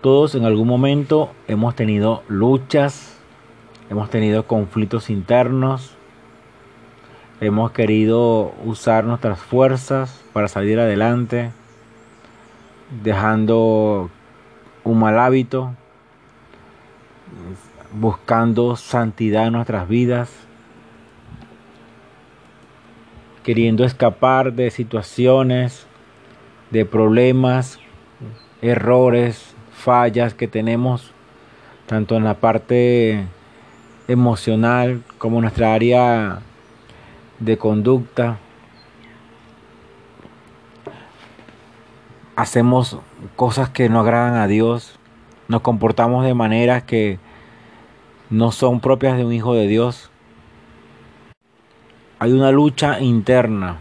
Todos en algún momento hemos tenido luchas, hemos tenido conflictos internos, hemos querido usar nuestras fuerzas para salir adelante, dejando un mal hábito, buscando santidad en nuestras vidas, queriendo escapar de situaciones, de problemas, errores, fallas que tenemos, tanto en la parte emocional como nuestra área de conducta. Hacemos cosas que no agradan a Dios, nos comportamos de maneras que no son propias de un hijo de Dios. Hay una lucha interna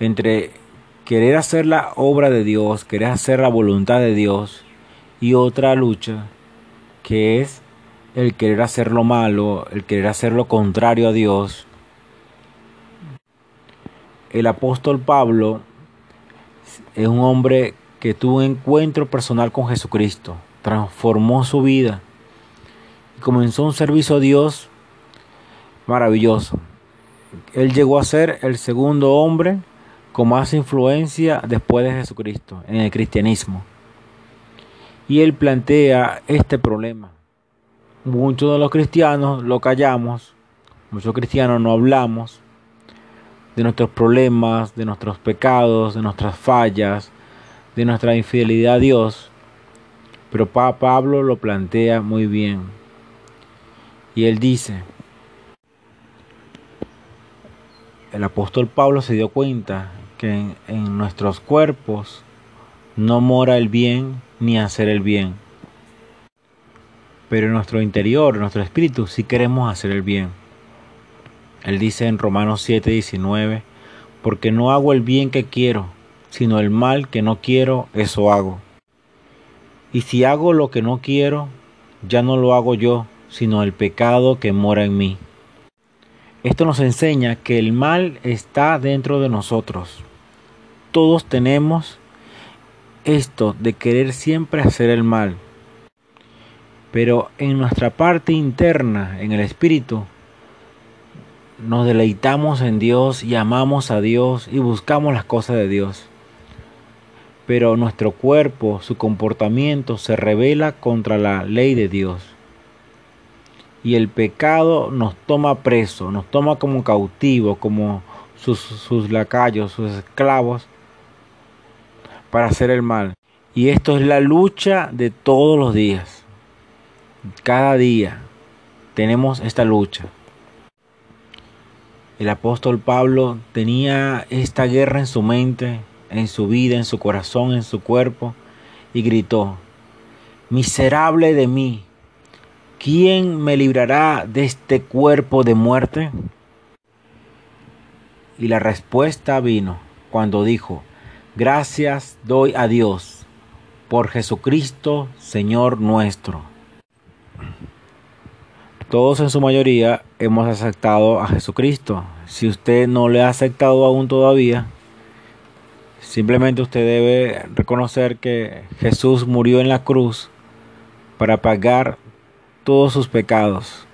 entre querer hacer la obra de Dios, querer hacer la voluntad de Dios y otra lucha que es el querer hacer lo malo, el querer hacer lo contrario a Dios. El apóstol Pablo es un hombre que tuvo un encuentro personal con Jesucristo, transformó su vida y comenzó un servicio a Dios maravilloso. Él llegó a ser el segundo hombre con más influencia después de Jesucristo en el cristianismo. Y él plantea este problema. Muchos de los cristianos lo callamos, muchos cristianos no hablamos de nuestros problemas, de nuestros pecados, de nuestras fallas, de nuestra infidelidad a Dios. Pero Pablo lo plantea muy bien. Y él dice, el apóstol Pablo se dio cuenta que en, en nuestros cuerpos no mora el bien ni hacer el bien. Pero en nuestro interior, en nuestro espíritu, sí queremos hacer el bien. Él dice en Romanos 7:19, porque no hago el bien que quiero, sino el mal que no quiero, eso hago. Y si hago lo que no quiero, ya no lo hago yo, sino el pecado que mora en mí. Esto nos enseña que el mal está dentro de nosotros. Todos tenemos esto de querer siempre hacer el mal. Pero en nuestra parte interna, en el espíritu, nos deleitamos en Dios y amamos a Dios y buscamos las cosas de Dios. Pero nuestro cuerpo, su comportamiento se revela contra la ley de Dios. Y el pecado nos toma preso, nos toma como cautivos, como sus, sus lacayos, sus esclavos para hacer el mal. Y esto es la lucha de todos los días. Cada día tenemos esta lucha. El apóstol Pablo tenía esta guerra en su mente, en su vida, en su corazón, en su cuerpo, y gritó, Miserable de mí, ¿quién me librará de este cuerpo de muerte? Y la respuesta vino cuando dijo, Gracias doy a Dios por Jesucristo, Señor nuestro. Todos en su mayoría hemos aceptado a Jesucristo. Si usted no le ha aceptado aún todavía, simplemente usted debe reconocer que Jesús murió en la cruz para pagar todos sus pecados.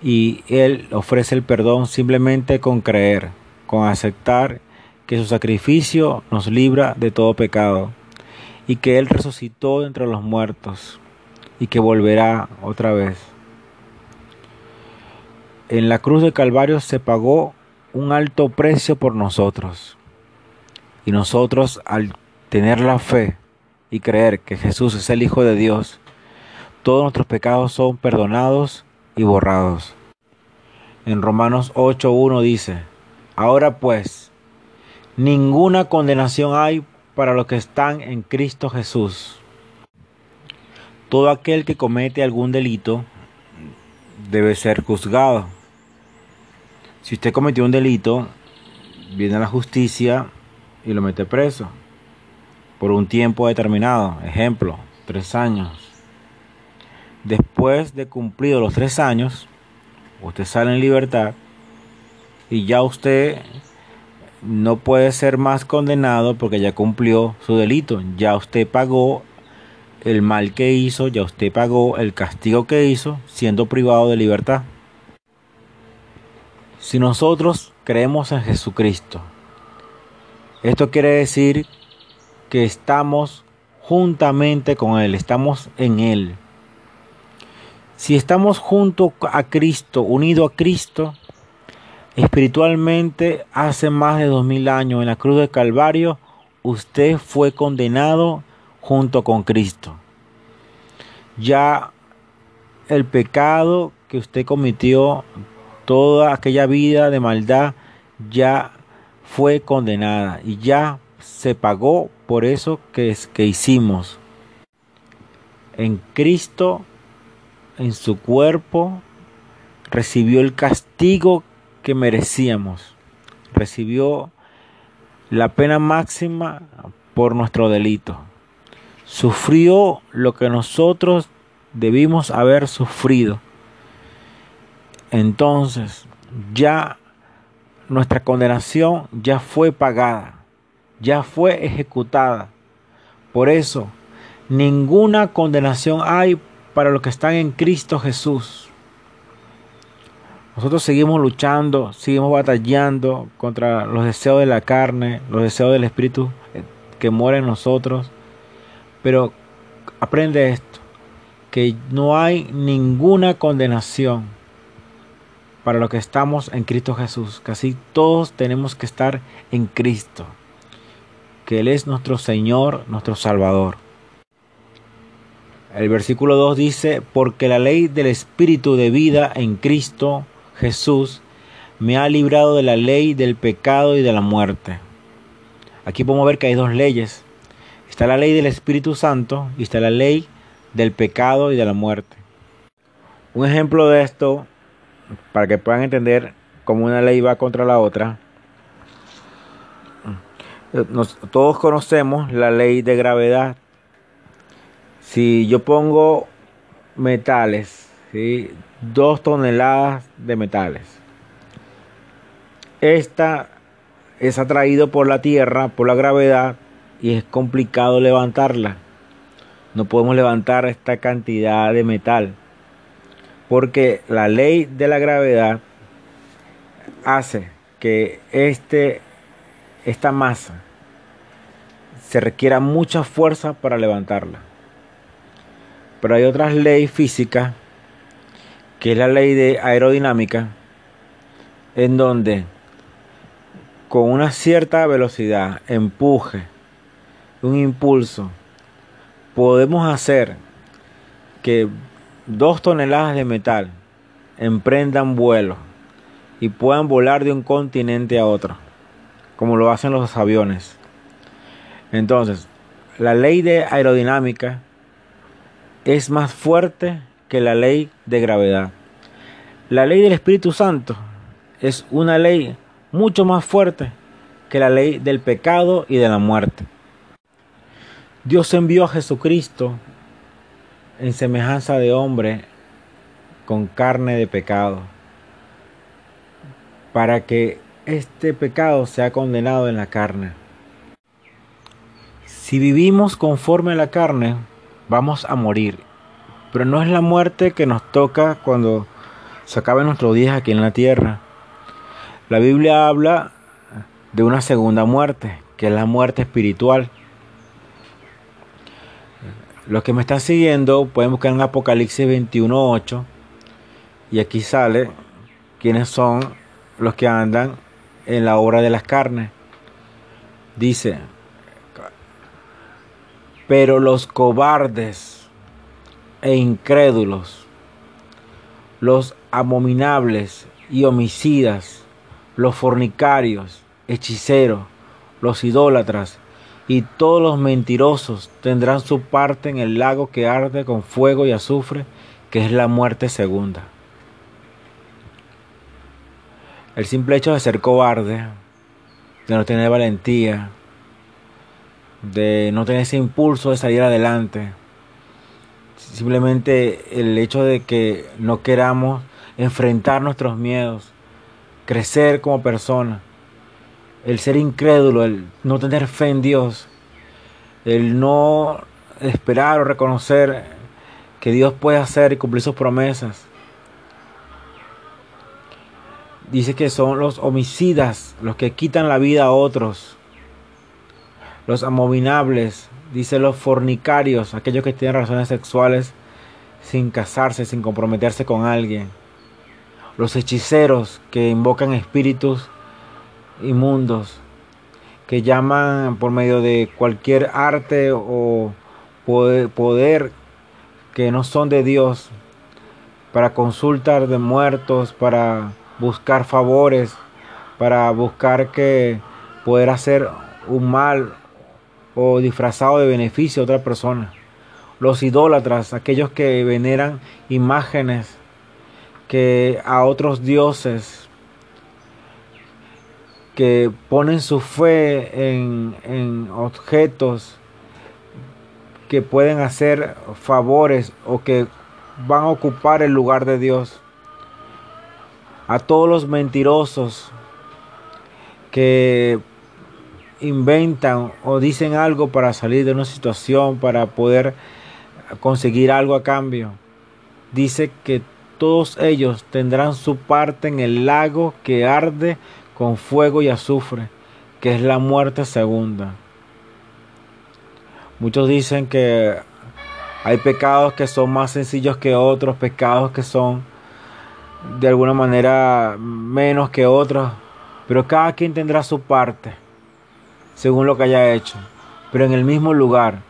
Y Él ofrece el perdón simplemente con creer, con aceptar que su sacrificio nos libra de todo pecado, y que Él resucitó entre los muertos, y que volverá otra vez. En la cruz de Calvario se pagó un alto precio por nosotros, y nosotros al tener la fe y creer que Jesús es el Hijo de Dios, todos nuestros pecados son perdonados y borrados. En Romanos 8.1 dice, Ahora pues, Ninguna condenación hay para los que están en Cristo Jesús. Todo aquel que comete algún delito debe ser juzgado. Si usted cometió un delito, viene a la justicia y lo mete preso por un tiempo determinado. Ejemplo, tres años. Después de cumplido los tres años, usted sale en libertad y ya usted no puede ser más condenado porque ya cumplió su delito. Ya usted pagó el mal que hizo, ya usted pagó el castigo que hizo siendo privado de libertad. Si nosotros creemos en Jesucristo, esto quiere decir que estamos juntamente con Él, estamos en Él. Si estamos junto a Cristo, unido a Cristo, espiritualmente hace más de dos mil años en la cruz del Calvario, usted fue condenado junto con Cristo. Ya el pecado que usted cometió, toda aquella vida de maldad, ya fue condenada y ya se pagó por eso que, que hicimos. En Cristo, en su cuerpo, recibió el castigo que merecíamos. Recibió la pena máxima por nuestro delito sufrió lo que nosotros debimos haber sufrido. Entonces, ya nuestra condenación ya fue pagada, ya fue ejecutada. Por eso, ninguna condenación hay para los que están en Cristo Jesús. Nosotros seguimos luchando, seguimos batallando contra los deseos de la carne, los deseos del Espíritu que muere en nosotros. Pero aprende esto, que no hay ninguna condenación para los que estamos en Cristo Jesús. Casi todos tenemos que estar en Cristo, que Él es nuestro Señor, nuestro Salvador. El versículo 2 dice, porque la ley del Espíritu de vida en Cristo Jesús me ha librado de la ley del pecado y de la muerte. Aquí podemos ver que hay dos leyes. Está la ley del Espíritu Santo y está la ley del pecado y de la muerte. Un ejemplo de esto, para que puedan entender cómo una ley va contra la otra. todos conocemos la ley de gravedad. Si yo pongo metales, dos toneladas de metales, esta es atraído por la tierra, por la gravedad, y es complicado levantarla. No podemos levantar esta cantidad de metal porque la ley de la gravedad hace que este, esta masa se requiera mucha fuerza para levantarla. Pero hay otras leyes físicas, que es la ley de aerodinámica, en donde con una cierta velocidad, empuje, un impulso, podemos hacer que dos toneladas de metal emprendan vuelo y puedan volar de un continente a otro, como lo hacen los aviones. Entonces, la ley de aerodinámica es más fuerte que la ley de gravedad. La ley del Espíritu Santo es una ley mucho más fuerte que la ley del pecado y de la muerte. Dios envió a Jesucristo en semejanza de hombre con carne de pecado, para que este pecado sea condenado en la carne. Si vivimos conforme a la carne, vamos a morir, pero no es la muerte que nos toca cuando se acaben nuestros días aquí en la tierra. La Biblia habla de una segunda muerte, que es la muerte espiritual. Los que me están siguiendo pueden buscar en Apocalipsis 21.8 y aquí sale quiénes son los que andan en la obra de las carnes. Dice, pero los cobardes e incrédulos, los abominables y homicidas, los fornicarios, hechiceros, los idólatras, y todos los mentirosos tendrán su parte en el lago que arde con fuego y azufre, que es la muerte segunda. El simple hecho de ser cobarde, de no tener valentía, de no tener ese impulso de salir adelante, simplemente el hecho de que no queramos enfrentar nuestros miedos, crecer como persona, el ser incrédulo, el no tener fe en Dios, el no esperar o reconocer que Dios puede hacer y cumplir sus promesas. Dice que son los homicidas los que quitan la vida a otros. Los abominables, dice los fornicarios, aquellos que tienen relaciones sexuales sin casarse, sin comprometerse con alguien. Los hechiceros que invocan espíritus inmundos, que llaman por medio de cualquier arte o poder que no son de Dios para consultar de muertos, para buscar favores, para buscar que poder hacer un mal o disfrazado de beneficio a otra persona. Los idólatras, aquellos que veneran imágenes que a otros dioses, que ponen su fe en, en objetos que pueden hacer favores o que van a ocupar el lugar de Dios a todos los mentirosos que inventan o dicen algo para salir de una situación, para poder conseguir algo a cambio. Dice que todos ellos tendrán su parte en el lago que arde con fuego y azufre, que es la muerte segunda. Muchos dicen que hay pecados que son más sencillos que otros, pecados que son de alguna manera menos que otros, pero cada quien tendrá su parte, según lo que haya hecho, pero en el mismo lugar,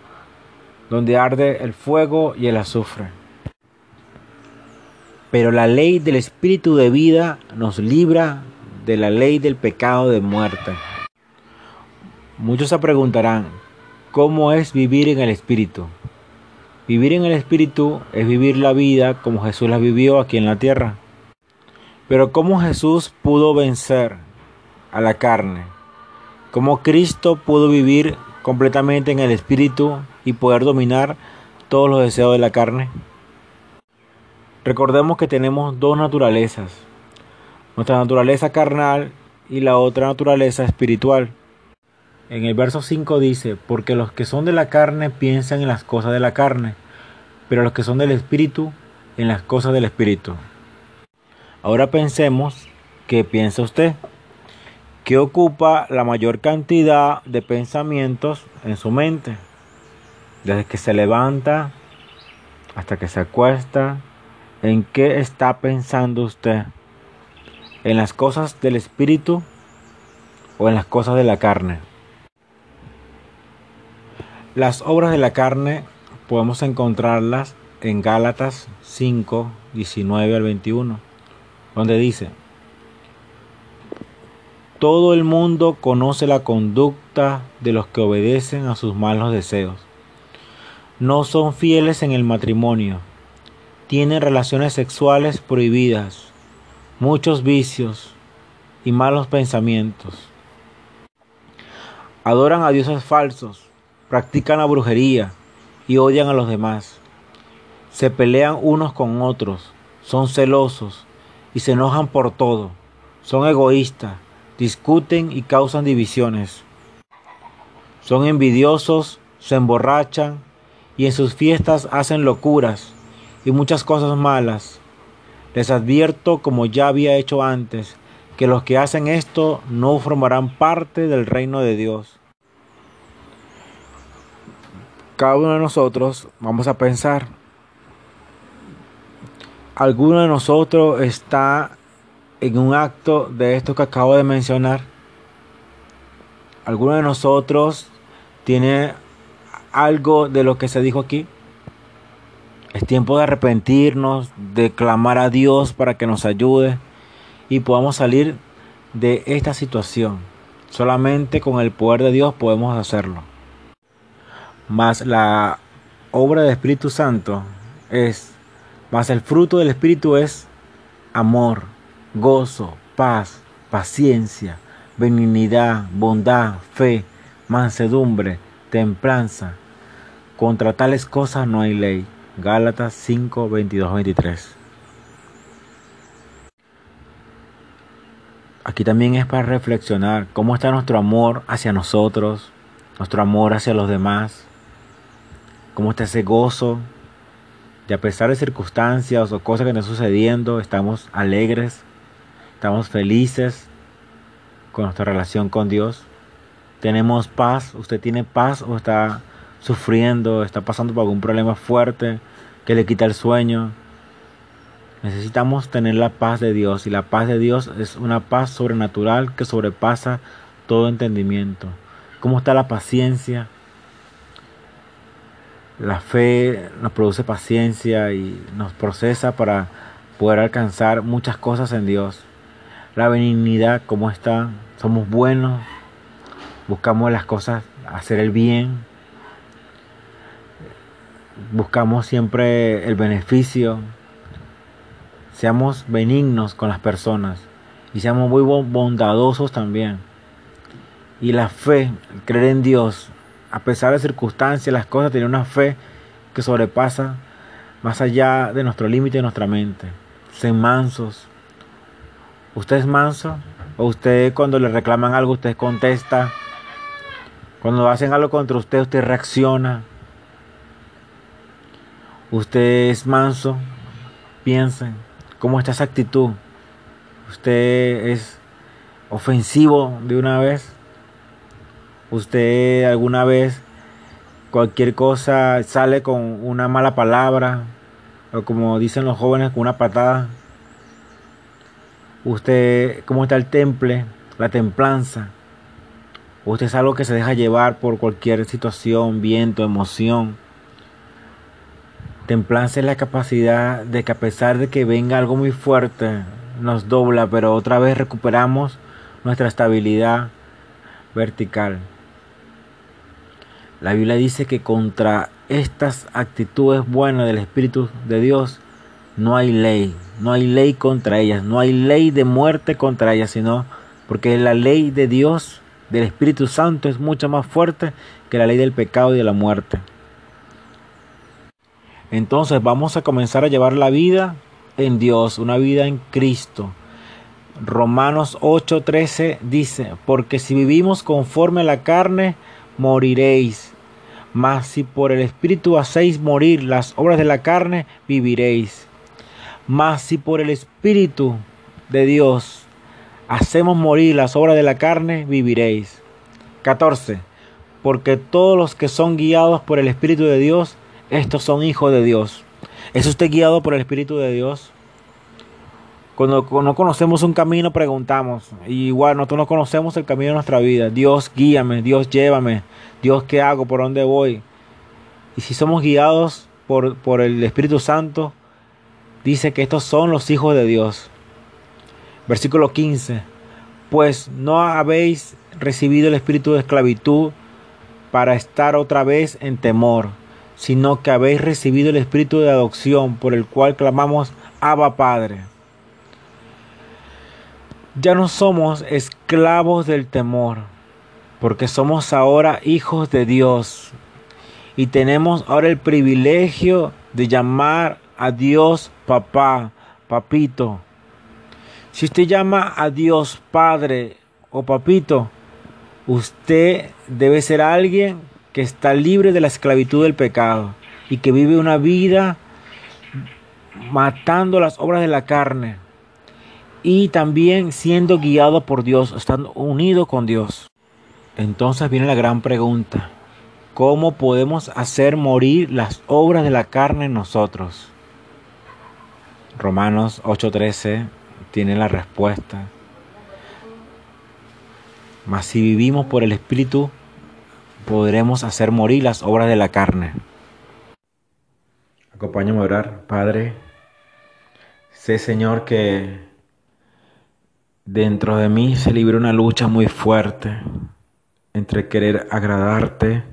donde arde el fuego y el azufre. Pero la ley del espíritu de vida nos libra de la ley del pecado de muerte. Muchos se preguntarán, ¿cómo es vivir en el espíritu? Vivir en el espíritu es vivir la vida como Jesús la vivió aquí en la tierra. Pero ¿cómo Jesús pudo vencer a la carne? ¿Cómo Cristo pudo vivir completamente en el Espíritu y poder dominar todos los deseos de la carne? Recordemos que tenemos dos naturalezas. Nuestra naturaleza carnal y la otra naturaleza espiritual. En el verso 5 dice, porque los que son de la carne piensan en las cosas de la carne, pero los que son del Espíritu en las cosas del Espíritu. Ahora pensemos qué piensa usted. ¿Qué ocupa la mayor cantidad de pensamientos en su mente? Desde que se levanta hasta que se acuesta. ¿En qué está pensando usted? ¿En las cosas del espíritu o en las cosas de la carne? Las obras de la carne podemos encontrarlas en Gálatas 5, 19 al 21 donde dice, todo el mundo conoce la conducta de los que obedecen a sus malos deseos. No son fieles en el matrimonio. Tienen relaciones sexuales prohibidas, muchos vicios y malos pensamientos. Adoran a dioses falsos, practican la brujería y odian a los demás. Se pelean unos con otros, son celosos y se enojan por todo. Son egoístas, discuten y causan divisiones. Son envidiosos, se emborrachan y en sus fiestas hacen locuras y muchas cosas malas. Les advierto, como ya había hecho antes, que los que hacen esto no formarán parte del reino de Dios. Cada uno de nosotros vamos a pensar, ¿Alguno de nosotros está en un acto de esto que acabo de mencionar? ¿Alguno de nosotros tiene algo de lo que se dijo aquí? Es tiempo de arrepentirnos, de clamar a Dios para que nos ayude y podamos salir de esta situación. Solamente con el poder de Dios podemos hacerlo. Mas la obra del Espíritu Santo es mas el fruto del Espíritu es amor, gozo, paz, paciencia, benignidad, bondad, fe, mansedumbre, templanza. Contra tales cosas no hay ley. Gálatas 5, 22, 23. Aquí también es para reflexionar cómo está nuestro amor hacia nosotros, nuestro amor hacia los demás. cómo está ese gozo, de a pesar de circunstancias o cosas que están sucediendo, estamos alegres, estamos felices con nuestra relación con Dios. Tenemos paz, usted tiene paz o está sufriendo, está pasando por algún problema fuerte que le quita el sueño. Necesitamos tener la paz de Dios y la paz de Dios es una paz sobrenatural que sobrepasa todo entendimiento. ¿Cómo está la paciencia? La fe nos produce paciencia y nos procesa para poder alcanzar muchas cosas en Dios. La benignidad, ¿cómo está? Somos buenos, buscamos las cosas, hacer el bien, buscamos siempre el beneficio, seamos benignos con las personas y seamos muy bondadosos también. Y la fe, creer en Dios, a pesar de circunstancias, las cosas, tener una fe que sobrepasa más allá de nuestro límite de nuestra mente. Sean mansos. ¿Usted es manso? ¿O usted cuando le reclaman algo, usted contesta? Cuando hacen algo contra usted, usted reacciona. Usted es manso. Piensen, ¿cómo está esa actitud? Usted es ofensivo de una vez. Usted alguna vez cualquier cosa sale con una mala palabra o como dicen los jóvenes con una patada. Usted, ¿cómo está el temple? La templanza. Usted es algo que se deja llevar por cualquier situación, viento, emoción. Templanza es la capacidad de que a pesar de que venga algo muy fuerte, nos dobla, pero otra vez recuperamos nuestra estabilidad vertical. La Biblia dice que contra estas actitudes buenas del Espíritu de Dios no hay ley, no hay ley contra ellas, no hay ley de muerte contra ellas, sino porque la ley de Dios, del Espíritu Santo, es mucho más fuerte que la ley del pecado y de la muerte. Entonces vamos a comenzar a llevar la vida en Dios, una vida en Cristo. Romanos 8:13 dice, porque si vivimos conforme a la carne, moriréis. Mas si por el Espíritu hacéis morir las obras de la carne, viviréis. Mas si por el Espíritu de Dios hacemos morir las obras de la carne, viviréis. 14. Porque todos los que son guiados por el Espíritu de Dios, estos son hijos de Dios. ¿Es usted guiado por el Espíritu de Dios? Cuando no conocemos un camino, preguntamos. Igual nosotros no conocemos el camino de nuestra vida. Dios, guíame, Dios, llévame. Dios, ¿qué hago? ¿Por dónde voy? Y si somos guiados por, por el Espíritu Santo, dice que estos son los hijos de Dios. Versículo 15. Pues no habéis recibido el espíritu de esclavitud para estar otra vez en temor, sino que habéis recibido el espíritu de adopción por el cual clamamos Abba Padre. Ya no somos esclavos del temor, porque somos ahora hijos de Dios y tenemos ahora el privilegio de llamar a Dios papá, papito. Si usted llama a Dios padre o papito, usted debe ser alguien que está libre de la esclavitud del pecado y que vive una vida matando las obras de la carne y también siendo guiado por Dios, estando unido con Dios. Entonces viene la gran pregunta, ¿cómo podemos hacer morir las obras de la carne en nosotros? Romanos 8:13 tiene la respuesta. Mas si vivimos por el Espíritu, podremos hacer morir las obras de la carne. Acompáñame a orar, Padre. Sé, Señor, que Dentro de mí se libra una lucha muy fuerte entre querer agradarte,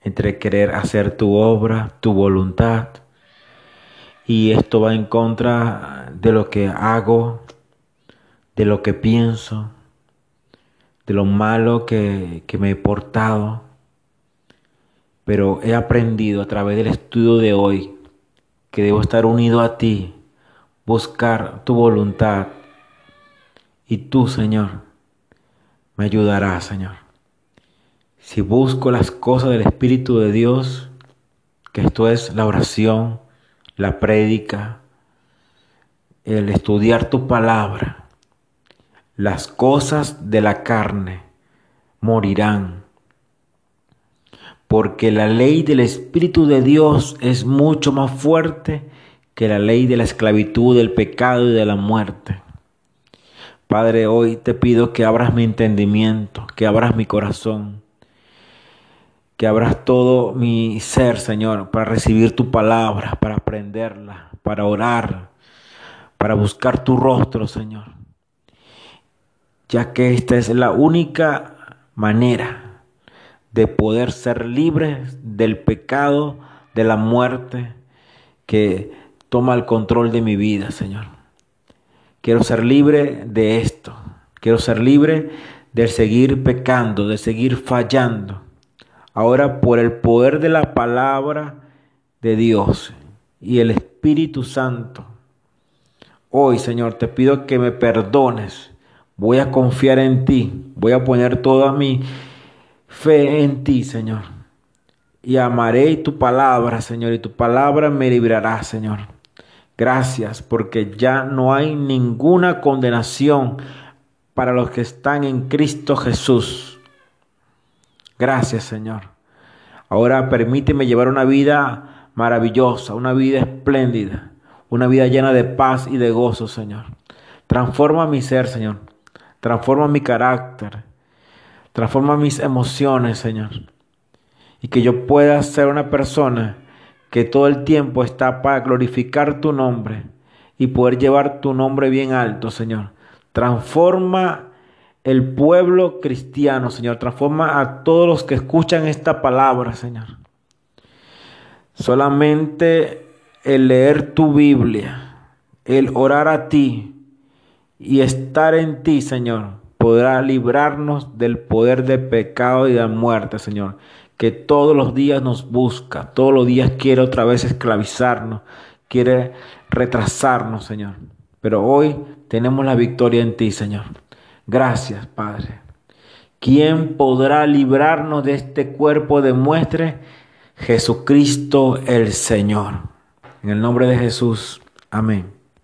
entre querer hacer tu obra, tu voluntad. Y esto va en contra de lo que hago, de lo que pienso, de lo malo que, que me he portado. Pero he aprendido a través del estudio de hoy que debo estar unido a ti, buscar tu voluntad y tú, Señor, me ayudarás, Señor. Si busco las cosas del Espíritu de Dios, que esto es la oración, la prédica, el estudiar tu palabra. Las cosas de la carne morirán, porque la ley del Espíritu de Dios es mucho más fuerte que la ley de la esclavitud, del pecado y de la muerte. Padre, hoy te pido que abras mi entendimiento, que abras mi corazón, que abras todo mi ser, Señor, para recibir tu palabra, para aprenderla, para orar, para buscar tu rostro, Señor. Ya que esta es la única manera de poder ser libres del pecado, de la muerte que toma el control de mi vida, Señor. Quiero ser libre de esto. Quiero ser libre de seguir pecando, de seguir fallando Ahora por el poder de la palabra de Dios y el Espíritu Santo, hoy Señor te pido que me perdones. Voy a confiar en ti. Voy a poner toda mi fe en ti, Señor. Y amaré tu palabra, Señor, y tu palabra me librará, Señor. Gracias, porque ya no hay ninguna condenación para los que están en Cristo Jesús. Gracias, Señor. Ahora permíteme llevar una vida maravillosa, una vida espléndida, una vida llena de paz y de gozo, Señor. Transforma mi ser, Señor. Transforma mi carácter. Transforma mis emociones, Señor. Y que yo pueda ser una persona que todo el tiempo está para glorificar tu nombre y poder llevar tu nombre bien alto, Señor. Transforma el pueblo cristiano, Señor. Transforma a todos los que escuchan esta palabra, Señor. Solamente el leer tu Biblia, el orar a ti y estar en ti, Señor, podrá librarnos del poder del pecado y de muerte, Señor. Que todos los días nos busca, todos los días quiere otra vez esclavizarnos, quiere retrasarnos, Señor. Pero hoy tenemos la victoria en ti, Señor. Gracias, Padre. ¿Quién podrá librarnos de este cuerpo de muestre? Jesucristo el Señor. En el nombre de Jesús. Amén.